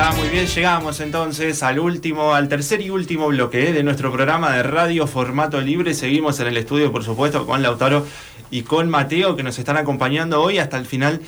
está, muy bien. Llegamos entonces al último, al tercer y último bloque de nuestro programa de radio formato libre. Seguimos en el estudio, por supuesto, con Lautaro y con Mateo, que nos están acompañando hoy hasta el final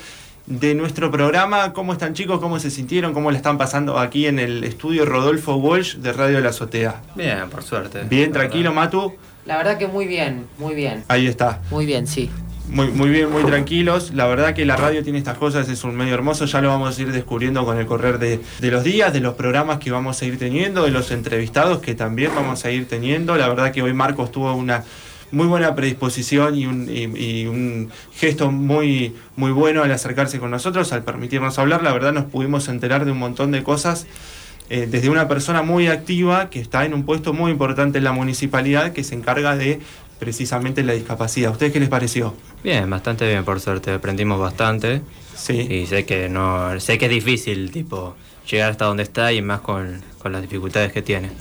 de nuestro programa. ¿Cómo están chicos? ¿Cómo se sintieron? ¿Cómo le están pasando aquí en el estudio Rodolfo Walsh de Radio La Azotea? Bien, por suerte. Bien, tranquilo, Matu. La verdad que muy bien, muy bien. Ahí está. Muy bien, sí. Muy, muy bien, muy tranquilos. La verdad que la radio tiene estas cosas, es un medio hermoso. Ya lo vamos a ir descubriendo con el correr de, de, los días, de los programas que vamos a ir teniendo, de los entrevistados que también vamos a ir teniendo. La verdad que hoy Marcos tuvo una muy buena predisposición y un, y, un gesto muy, muy bueno al acercarse con nosotros, al permitirnos hablar. La verdad nos pudimos enterar de un montón de cosas. Eh, desde una persona muy activa que está en un puesto muy importante en la municipalidad que se encarga de precisamente la discapacidad. ¿A ustedes qué les pareció? Bien, bastante bien, por suerte. Aprendimos bastante. Sí. Y sé que no, sé que es difícil, tipo, llegar hasta donde está y más con, con las dificultades que tiene.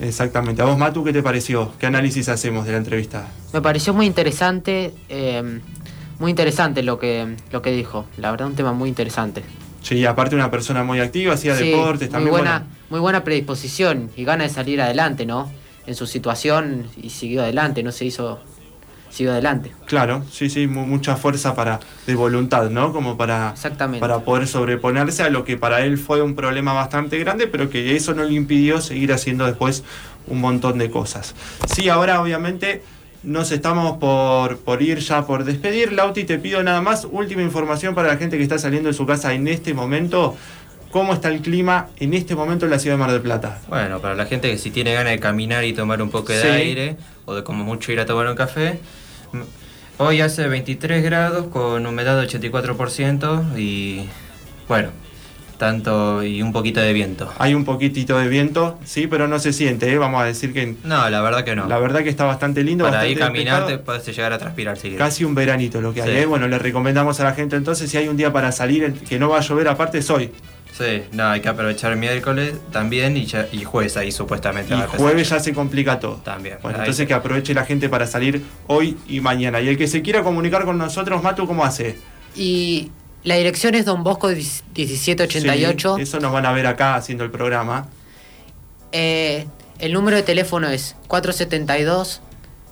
Exactamente. ¿A vos, Matu, qué te pareció? ¿Qué análisis hacemos de la entrevista? Me pareció muy interesante, eh, muy interesante lo que, lo que dijo. La verdad, un tema muy interesante. Sí, aparte una persona muy activa, hacía deportes también. Muy buena, muy buena predisposición y gana de salir adelante, ¿no? En su situación y siguió adelante, no se hizo, siguió adelante. Claro, sí, sí, mucha fuerza para, de voluntad, ¿no? Como para, para poder sobreponerse a lo que para él fue un problema bastante grande, pero que eso no le impidió seguir haciendo después un montón de cosas. Sí, ahora obviamente nos estamos por, por ir ya por despedir. Lauti, te pido nada más última información para la gente que está saliendo de su casa en este momento ¿Cómo está el clima en este momento en la ciudad de Mar del Plata? Bueno, para la gente que si tiene ganas de caminar y tomar un poco de aire, o de como mucho ir a tomar un café, hoy hace 23 grados con humedad del 84% y bueno, tanto y un poquito de viento. Hay un poquitito de viento, sí, pero no se siente, ¿eh? vamos a decir que... No, la verdad que no. La verdad que está bastante lindo. Para ir caminarte puedes llegar a transpirar. Si Casi un veranito lo que hay. ¿eh? Bueno, le recomendamos a la gente entonces si hay un día para salir que no va a llover, aparte es hoy. Sí, no, hay que aprovechar el miércoles también y, y jueves ahí supuestamente. Y jueves ya se complica todo. También. Bueno, entonces que aproveche la gente para salir hoy y mañana. Y el que se quiera comunicar con nosotros, Matu, ¿cómo hace? Y la dirección es Don Bosco 1788. Sí, eso nos van a ver acá haciendo el programa. Eh, el número de teléfono es 472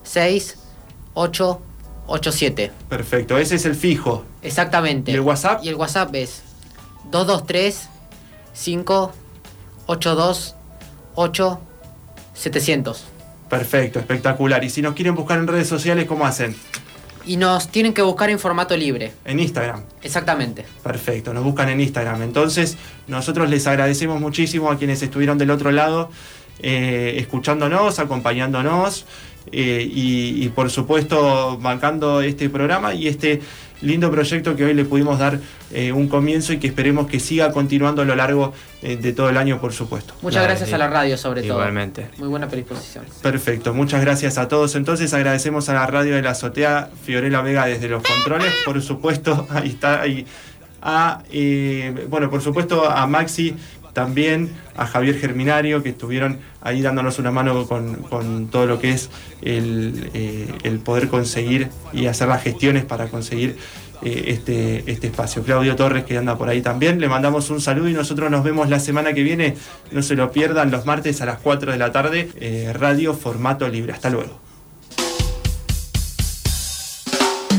6887. Perfecto, ese es el fijo. Exactamente. ¿Y el WhatsApp? Y el WhatsApp es 223 5 82 8 700. Perfecto, espectacular. Y si nos quieren buscar en redes sociales, ¿cómo hacen? Y nos tienen que buscar en formato libre. En Instagram. Exactamente. Perfecto, nos buscan en Instagram. Entonces, nosotros les agradecemos muchísimo a quienes estuvieron del otro lado, eh, escuchándonos, acompañándonos eh, y, y, por supuesto, bancando este programa y este lindo proyecto que hoy le pudimos dar eh, un comienzo y que esperemos que siga continuando a lo largo eh, de todo el año, por supuesto. Muchas gracias a la radio, sobre todo. Igualmente. Muy buena predisposición. Perfecto, muchas gracias a todos. Entonces agradecemos a la radio de la azotea, Fiorella Vega desde los controles, por supuesto, ahí está, ahí, a, eh, bueno, por supuesto a Maxi también a Javier Germinario, que estuvieron ahí dándonos una mano con, todo lo que es eh, el, poder conseguir y hacer las gestiones para conseguir eh, este, este espacio. Claudio Torres, que anda por ahí también, le mandamos un saludo y nosotros nos vemos la semana que viene. No se lo pierdan los martes a las 4 de la tarde, eh, radio formato libre. Hasta luego.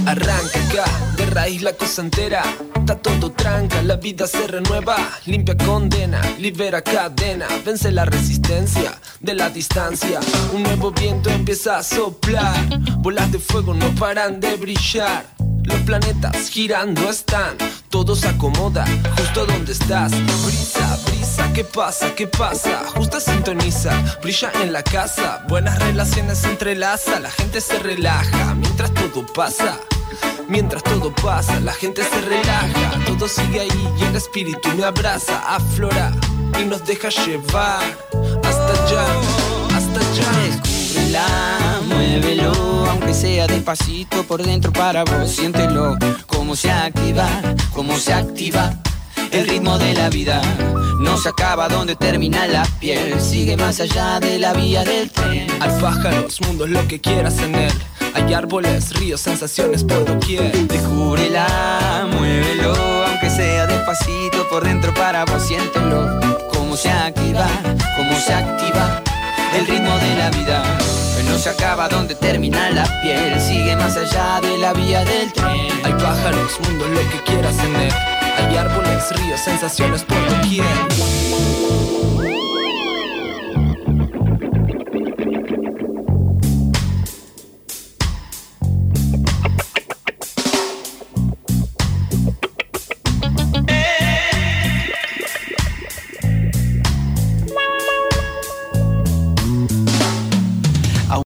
Arranca acá, de raíz la cosa entera. Está todo tranca, la vida se renueva. Limpia condena, libera cadena. Vence la resistencia de la distancia. Un nuevo viento empieza a soplar. Bolas de fuego no paran de brillar. Los planetas girando están, todo se acomoda justo donde estás. Brisa, brisa, ¿qué pasa? ¿Qué pasa? Justa sintoniza, brilla en la casa. Buenas relaciones entrelaza, la gente se relaja mientras todo pasa. Mientras todo pasa, la gente se relaja, todo sigue ahí y el espíritu me abraza, aflora y nos deja llevar hasta allá, hasta allá. Descúbrela, muévelo, aunque sea despacito por dentro para vos, siéntelo, cómo se activa, cómo se activa. El ritmo de la vida no se acaba donde termina la piel, sigue más allá de la vía del tren. Al pájaros, mundo es lo que quieras en él hay árboles, ríos, sensaciones por doquier. Descúbrela, muévelo aunque sea despacito por dentro para vos, siéntelo. Cómo se activa, cómo se activa el ritmo de la vida. No se acaba donde termina la piel, sigue más allá de la vía del tren. Hay pájaros, mundo, lo que quieras tener. Hay árboles, ríos, sensaciones por doquier.